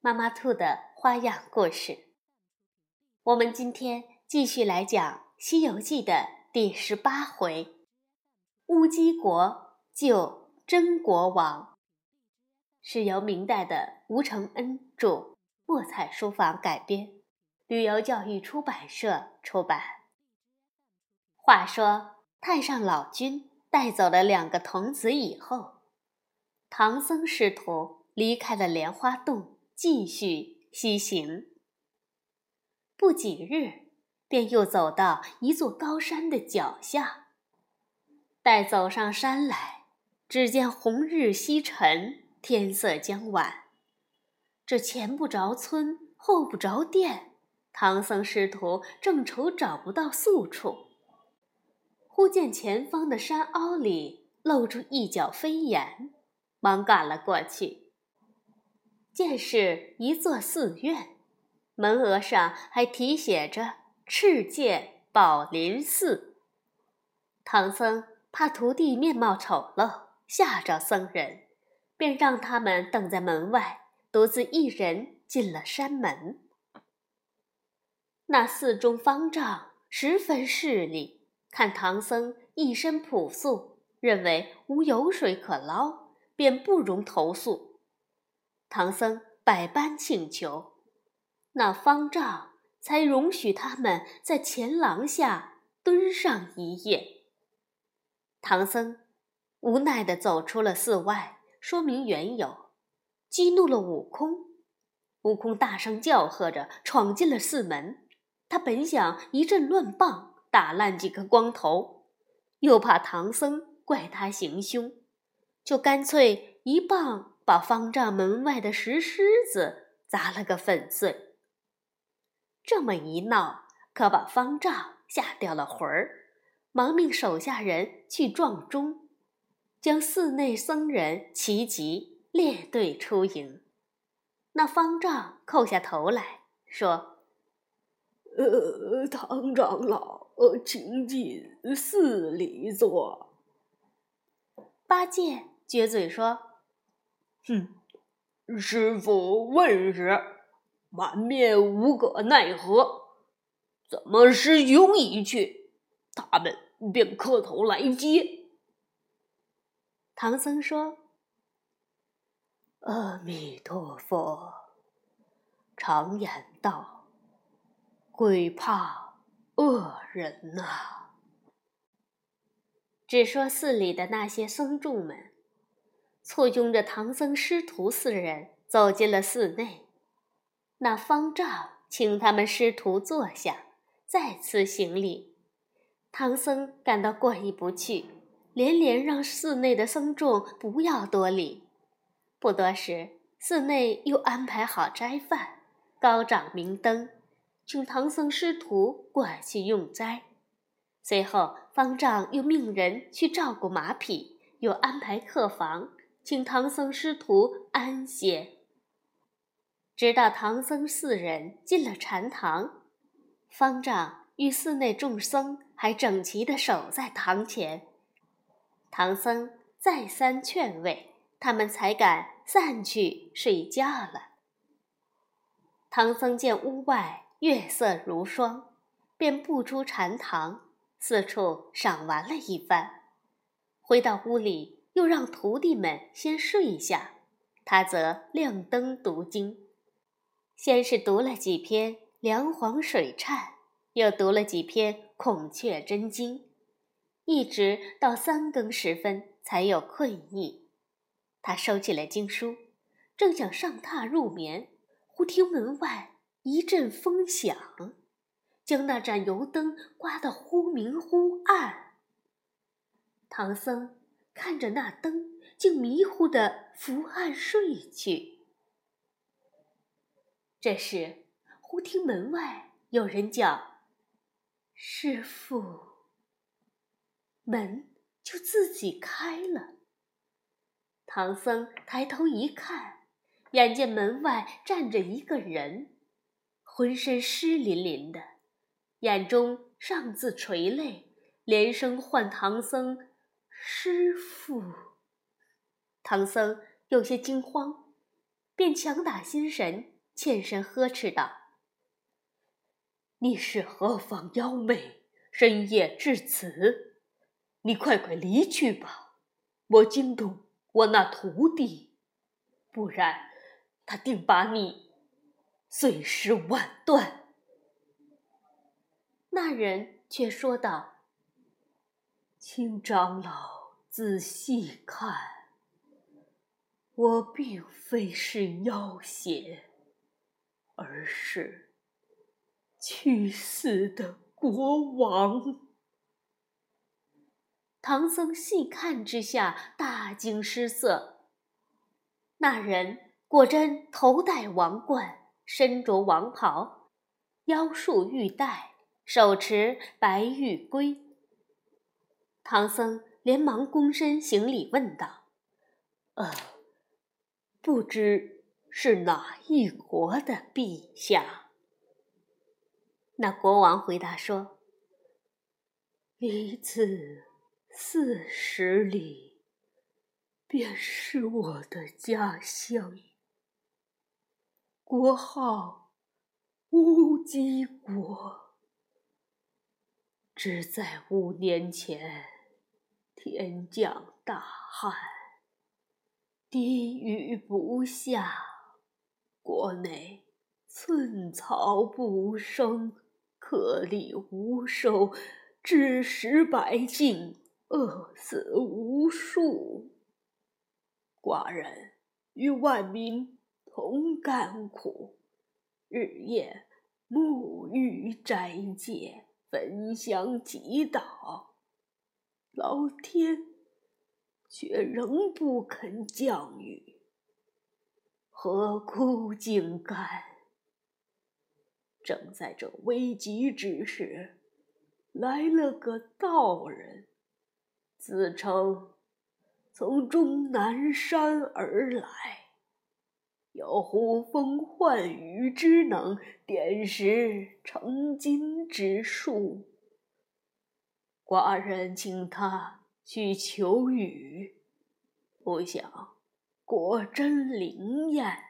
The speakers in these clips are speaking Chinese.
妈妈兔的花样故事，我们今天继续来讲《西游记》的第十八回：乌鸡国救真国王，是由明代的吴承恩著，墨彩书房改编，旅游教育出版社出版。话说，太上老君带走了两个童子以后，唐僧师徒离开了莲花洞。继续西行，不几日，便又走到一座高山的脚下。待走上山来，只见红日西沉，天色将晚。这前不着村，后不着店，唐僧师徒正愁找不到宿处。忽见前方的山凹里露出一角飞檐，忙赶了过去。见是一座寺院，门额上还题写着“赤界宝林寺”。唐僧怕徒弟面貌丑陋吓着僧人，便让他们等在门外，独自一人进了山门。那寺中方丈十分势利，看唐僧一身朴素，认为无油水可捞，便不容投宿。唐僧百般请求，那方丈才容许他们在前廊下蹲上一夜。唐僧无奈地走出了寺外，说明缘由，激怒了悟空。悟空大声叫喝着闯进了寺门。他本想一阵乱棒打烂几个光头，又怕唐僧怪他行凶，就干脆一棒。把方丈门外的石狮子砸了个粉碎。这么一闹，可把方丈吓掉了魂儿，忙命手下人去撞钟，将寺内僧人齐集，列队出营。那方丈叩下头来说：“呃，唐长老，请进寺里坐。”八戒撅嘴说。哼，师傅问时，满面无可奈何。怎么师兄一去，他们便磕头来接。唐僧说：“阿弥陀佛。常言道，鬼怕恶人呐。”只说寺里的那些僧众们。簇拥着唐僧师徒四人走进了寺内，那方丈请他们师徒坐下，再次行礼。唐僧感到过意不去，连连让寺内的僧众不要多礼。不多时，寺内又安排好斋饭，高掌明灯，请唐僧师徒过去用斋。随后，方丈又命人去照顾马匹，又安排客房。请唐僧师徒安歇。直到唐僧四人进了禅堂，方丈与寺内众僧还整齐地守在堂前。唐僧再三劝慰，他们才敢散去睡觉了。唐僧见屋外月色如霜，便步出禅堂，四处赏玩了一番，回到屋里。又让徒弟们先睡一下，他则亮灯读经。先是读了几篇《梁皇水忏》，又读了几篇《孔雀真经》，一直到三更时分才有困意。他收起了经书，正想上榻入眠，忽听门外一阵风响，将那盏油灯刮得忽明忽暗。唐僧。看着那灯，竟迷糊的伏案睡去。这时，忽听门外有人叫：“师傅。”门就自己开了。唐僧抬头一看，眼见门外站着一个人，浑身湿淋淋的，眼中尚自垂泪，连声唤唐僧“师傅”。唐僧有些惊慌，便强打心神，欠身呵斥道：“你是何方妖魅，深夜至此？你快快离去吧，莫惊动。”我那徒弟，不然他定把你碎尸万段。那人却说道：“请长老仔细看，我并非是妖邪，而是去死的国王。”唐僧细看之下，大惊失色。那人果真头戴王冠，身着王袍，腰束玉带，手持白玉圭。唐僧连忙躬身行礼，问道：“呃，不知是哪一国的陛下？”那国王回答说：“离此。”四十里，便是我的家乡。国号乌鸡国。只在五年前，天降大旱，滴雨不下，国内寸草不生，颗粒无收，致使百姓。饿死无数，寡人与万民同甘苦，日夜沐浴斋戒，焚香祈祷，老天却仍不肯降雨，何苦竟干？正在这危急之时，来了个道人。自称从终南山而来，有呼风唤雨之能，点石成金之术。寡人请他去求雨，不想果真灵验。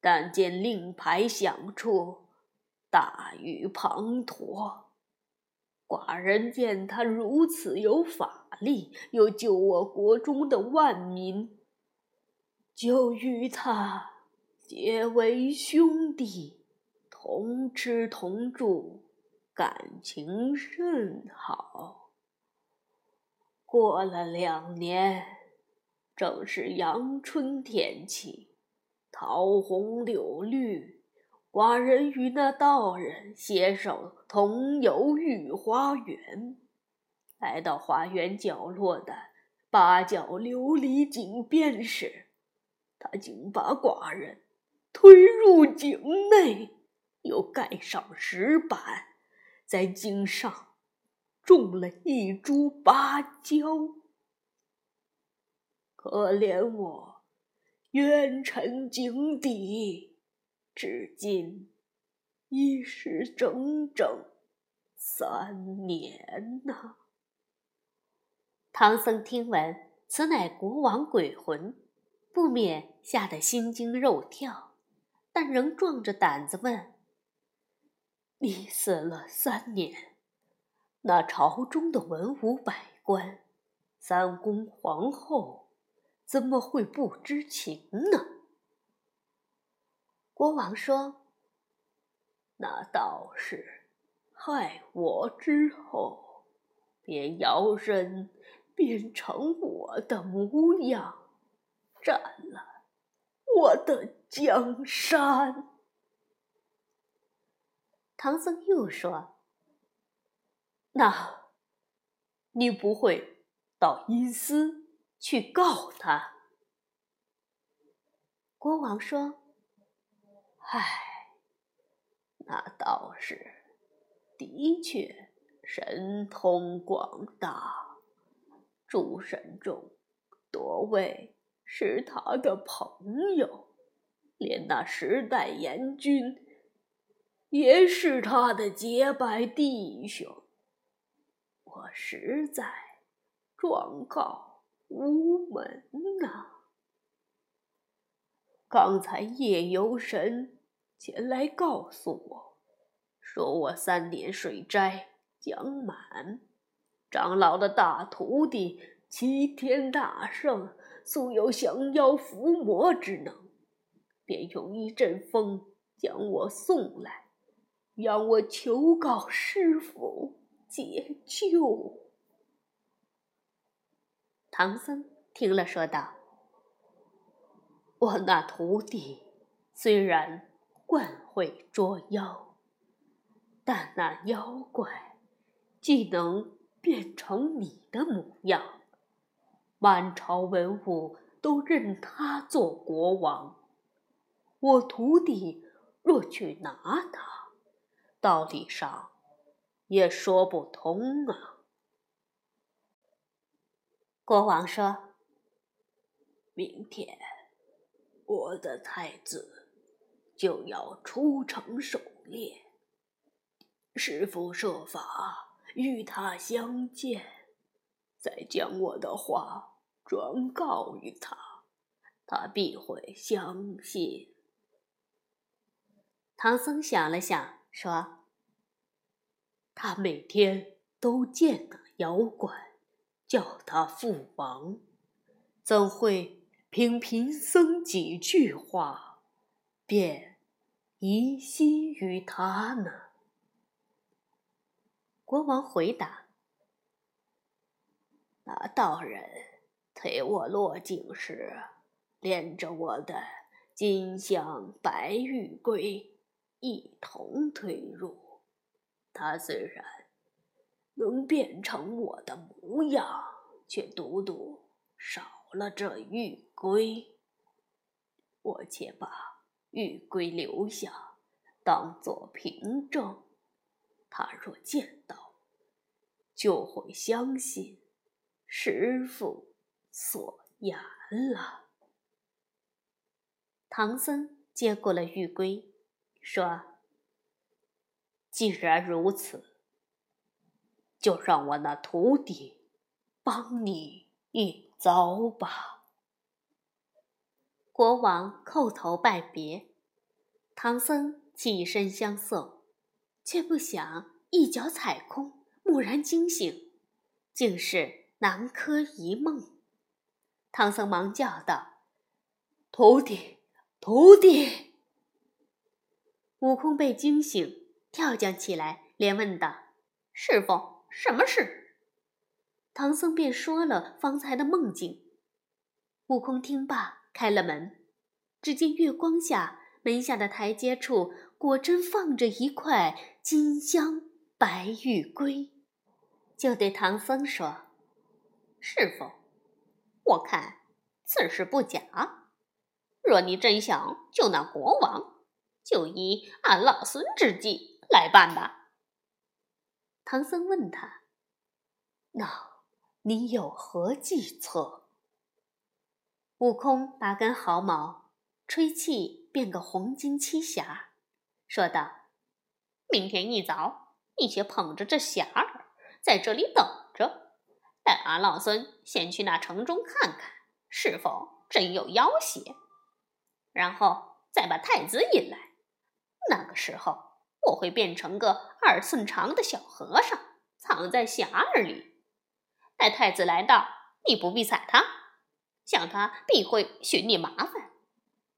但见令牌响处，大雨滂沱。寡人见他如此有法力，又救我国中的万民，就与他结为兄弟，同吃同住，感情甚好。过了两年，正是阳春天气，桃红柳绿。寡人与那道人携手同游御花园，来到花园角落的八角琉璃井边时，他竟把寡人推入井内，又盖上石板，在井上种了一株芭蕉。可怜我冤沉井底。至今已是整整三年呐！唐僧听闻此乃国王鬼魂，不免吓得心惊肉跳，但仍壮着胆子问：“你死了三年，那朝中的文武百官、三公皇后，怎么会不知情呢？”国王说：“那道士害我之后，便摇身变成我的模样，占了我的江山。”唐僧又说：“那，你不会到阴司去告他？”国王说。唉。那道士的确神通广大，诸神中多位是他的朋友，连那十代阎君也是他的结拜弟兄。我实在状告无门呐！刚才夜游神前来告诉我，说我三年水灾将满，长老的大徒弟齐天大圣素有降妖伏魔之能，便用一阵风将我送来，让我求告师傅。解救。唐僧听了，说道：“我那徒弟虽然惯会捉妖，但那妖怪既能变成你的模样，满朝文武都认他做国王。我徒弟若去拿他，道理上……”也说不通啊！国王说：“明天我的太子就要出城狩猎，师傅设法与他相见，再将我的话转告于他，他必会相信。”唐僧想了想，说。他每天都见那妖怪，叫他父王，怎会凭贫僧几句话便疑心于他呢？国王回答：“那道人推我落井时，连着我的金香白玉龟一同推入。”他虽然能变成我的模样，却独独少了这玉龟。我且把玉龟留下，当作凭证。他若见到，就会相信师傅所言了。唐僧接过了玉龟，说。既然如此，就让我那徒弟帮你一遭吧。国王叩头拜别，唐僧起身相送，却不想一脚踩空，蓦然惊醒，竟是南柯一梦。唐僧忙叫道：“徒弟，徒弟！”悟空被惊醒。跳将起来，连问道：“师傅，什么事？”唐僧便说了方才的梦境。悟空听罢，开了门，只见月光下门下的台阶处，果真放着一块金镶白玉龟，就对唐僧说：“师傅，我看此事不假。若你真想救那国王，就以俺老孙之计。”来办吧。唐僧问他：“那你有何计策？”悟空拔根毫毛，吹气变个红金七侠，说道：“明天一早，你且捧着这匣儿，在这里等着，待俺老孙先去那城中看看，是否真有妖邪，然后再把太子引来。那个时候。”我会变成个二寸长的小和尚，藏在匣儿里。待太子来到，你不必睬他，想他必会寻你麻烦。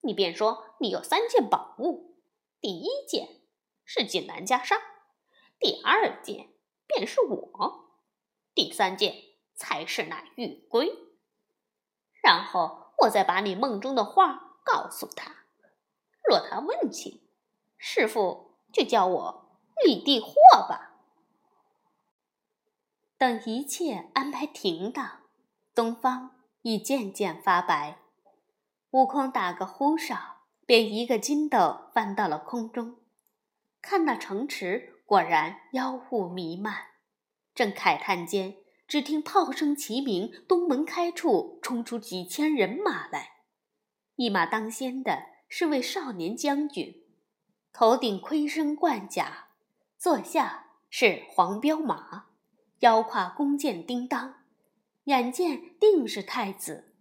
你便说你有三件宝物，第一件是锦兰袈裟，第二件便是我，第三件才是那玉龟。然后我再把你梦中的话告诉他。若他问起，师傅。就叫我李地货吧。等一切安排停当，东方已渐渐发白。悟空打个呼哨，便一个筋斗翻到了空中，看那城池，果然妖雾弥漫。正慨叹间，只听炮声齐鸣，东门开处冲出几千人马来。一马当先的是位少年将军，头顶盔身冠甲，坐下是黄骠马，腰挎弓箭叮当，眼见定是太子，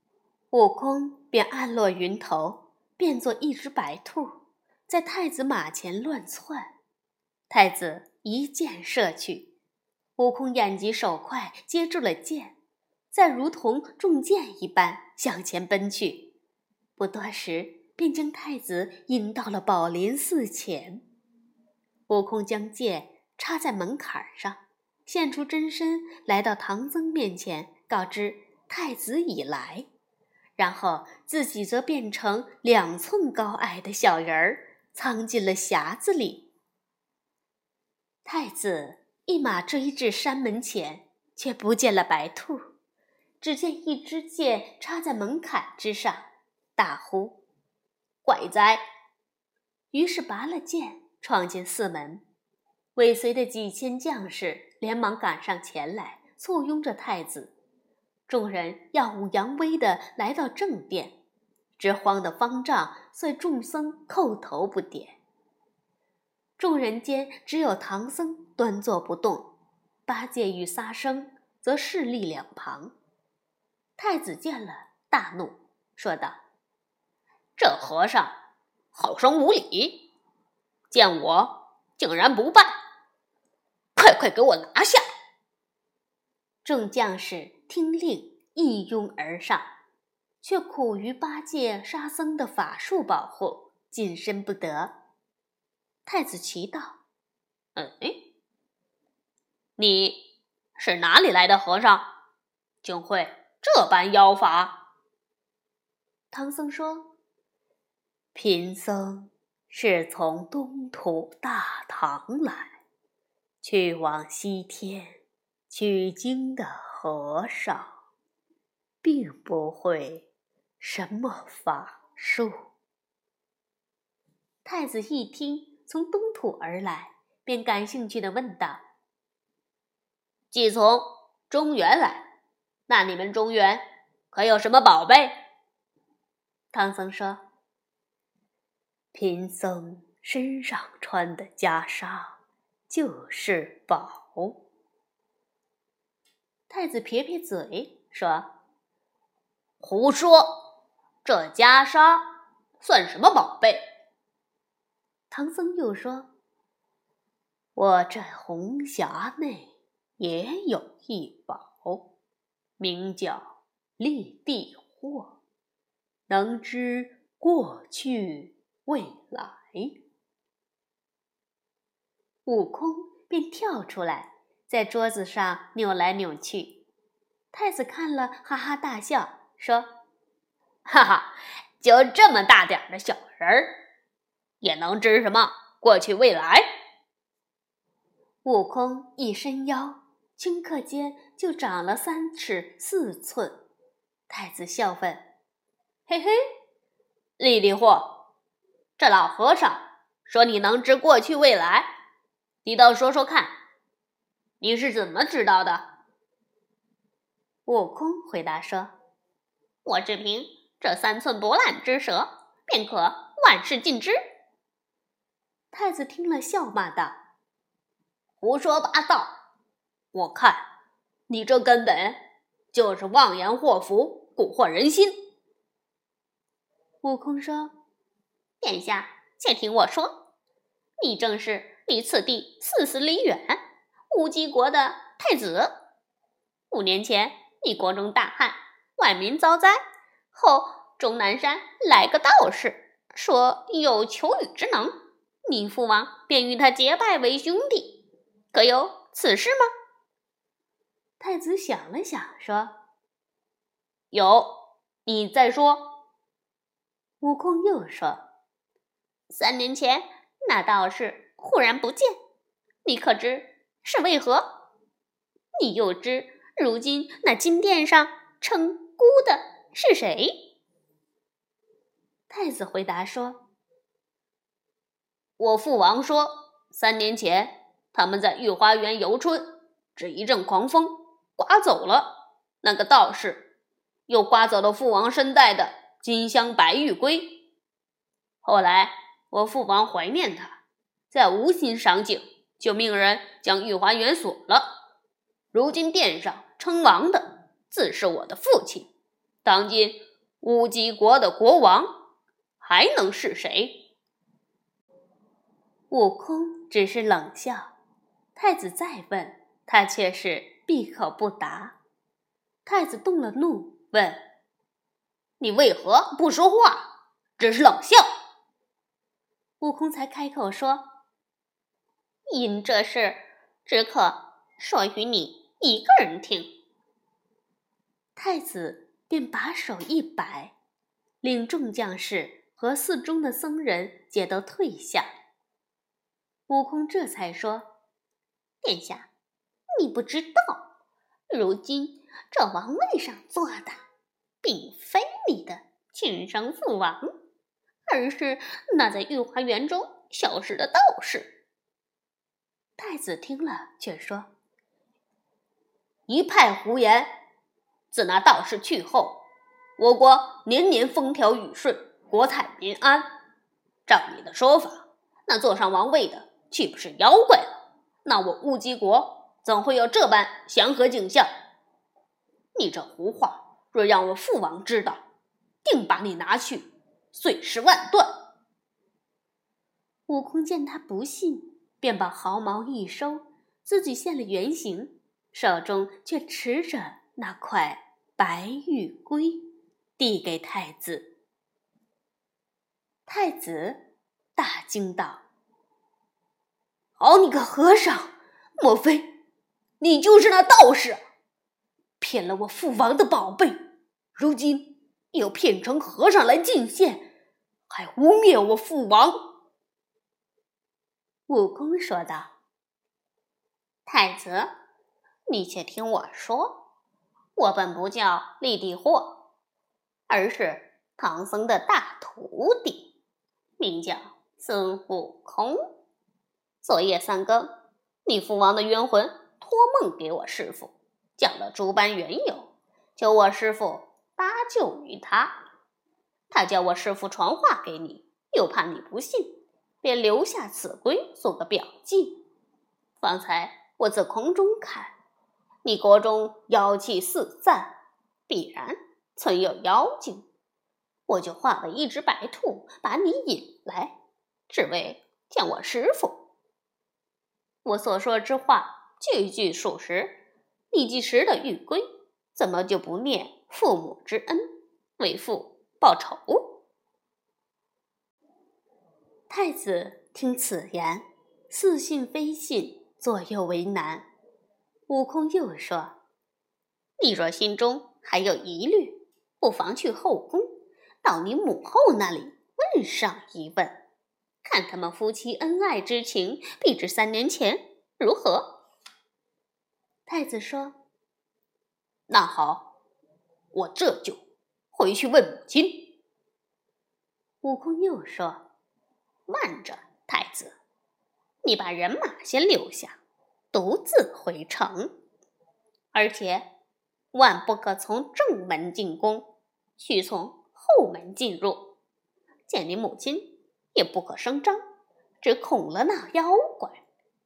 悟空便暗落云头，变作一只白兔，在太子马前乱窜。太子一箭射去。悟空眼疾手快，接住了箭，再如同中箭一般向前奔去。不多时，便将太子引到了宝林寺前。悟空将剑插在门槛上，现出真身，来到唐僧面前，告知太子已来，然后自己则变成两寸高矮的小人儿，藏进了匣子里。太子。一马追至山门前，却不见了白兔，只见一支箭插在门槛之上，大呼：“怪哉！”于是拔了剑，闯进寺门。尾随的几千将士连忙赶上前来，簇拥着太子。众人耀武扬威地来到正殿，直慌得方丈遂众僧叩头不迭。众人间只有唐僧端坐不动，八戒与沙僧则势立两旁。太子见了，大怒，说道：“这和尚好生无礼，见我竟然不拜，快快给我拿下！”众将士听令，一拥而上，却苦于八戒、沙僧的法术保护，近身不得。太子奇道：“嗯，你是哪里来的和尚，竟会这般妖法？”唐僧说：“贫僧是从东土大唐来，去往西天取经的和尚，并不会什么法术。”太子一听。从东土而来，便感兴趣的问道：“既从中原来，那你们中原可有什么宝贝？”唐僧说：“贫僧身上穿的袈裟就是宝。”太子撇撇嘴说：“胡说！这袈裟算什么宝贝？”唐僧又说：“我这红匣内也有一宝，名叫立地货，能知过去未来。”悟空便跳出来，在桌子上扭来扭去。太子看了，哈哈大笑，说：“哈哈，就这么大点儿的小人儿！”也能知什么过去未来？悟空一伸腰，顷刻间就长了三尺四寸。太子笑问：“嘿嘿，丽丽货，这老和尚说你能知过去未来，你倒说说看，你是怎么知道的？”悟空回答说：“我只凭这三寸不烂之舌，便可万事尽知。”太子听了，笑骂道：“胡说八道！我看你这根本就是妄言祸福，蛊惑人心。”悟空说：“殿下，且听我说，你正是离此地四十里远乌鸡国的太子。五年前，你国中大旱，万民遭灾，后终南山来个道士，说有求雨之能。”你父王便与他结拜为兄弟，可有此事吗？太子想了想，说：“有。”你再说。悟空又说：“三年前那道士忽然不见，你可知是为何？你又知如今那金殿上称孤的是谁？”太子回答说。我父王说：“三年前他们在御花园游春，只一阵狂风刮走了那个道士，又刮走了父王身带的金镶白玉龟。后来我父王怀念他，在无心赏景，就命人将御花园锁了。如今殿上称王的自是我的父亲，当今乌鸡国的国王还能是谁？悟空只是冷笑，太子再问，他却是闭口不答。太子动了怒，问：“你为何不说话？只是冷笑？”悟空才开口说：“因这事只可说与你一个人听。”太子便把手一摆，令众将士和寺中的僧人皆都退下。悟空这才说：“殿下，你不知道，如今这王位上坐的，并非你的亲生父王。”而是那在御花园中消失的道士。太子听了，却说：“一派胡言！自那道士去后，我国年年风调雨顺，国泰民安。照你的说法，那坐上王位的岂不是妖怪？那我乌鸡国怎会有这般祥和景象？你这胡话，若让我父王知道，定把你拿去。”碎尸万段。悟空见他不信，便把毫毛一收，自己现了原形，手中却持着那块白玉龟，递给太子。太子大惊道：“好你个和尚，莫非你就是那道士？骗了我父王的宝贝，如今……”又骗成和尚来进献，还污蔑我父王。悟空说道：“太子，你且听我说，我本不叫立地货，而是唐僧的大徒弟，名叫孙悟空。昨夜三更，你父王的冤魂托梦给我师傅，讲了诸般缘由，求我师傅。”搭救于他，他叫我师傅传话给你，又怕你不信，便留下此龟做个表记。方才我自空中看，你国中妖气四散，必然存有妖精，我就画了一只白兔，把你引来，只为见我师傅。我所说之话句句属实，你既识得玉龟，怎么就不念？父母之恩，为父报仇。太子听此言，似信非信，左右为难。悟空又说：“你若心中还有疑虑，不妨去后宫，到你母后那里问上一问，看他们夫妻恩爱之情，比至三年前，如何？”太子说：“那好。”我这就回去问母亲。悟空又说：“慢着，太子，你把人马先留下，独自回城。而且万不可从正门进宫，须从后门进入。见你母亲也不可声张，只恐了那妖怪，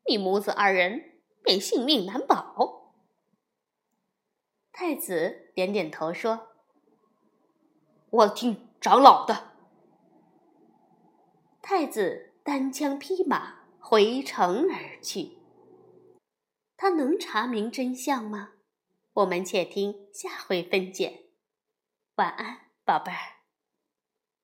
你母子二人便性命难保。”太子点点头说：“我听长老的。”太子单枪匹马回城而去。他能查明真相吗？我们且听下回分解。晚安，宝贝儿。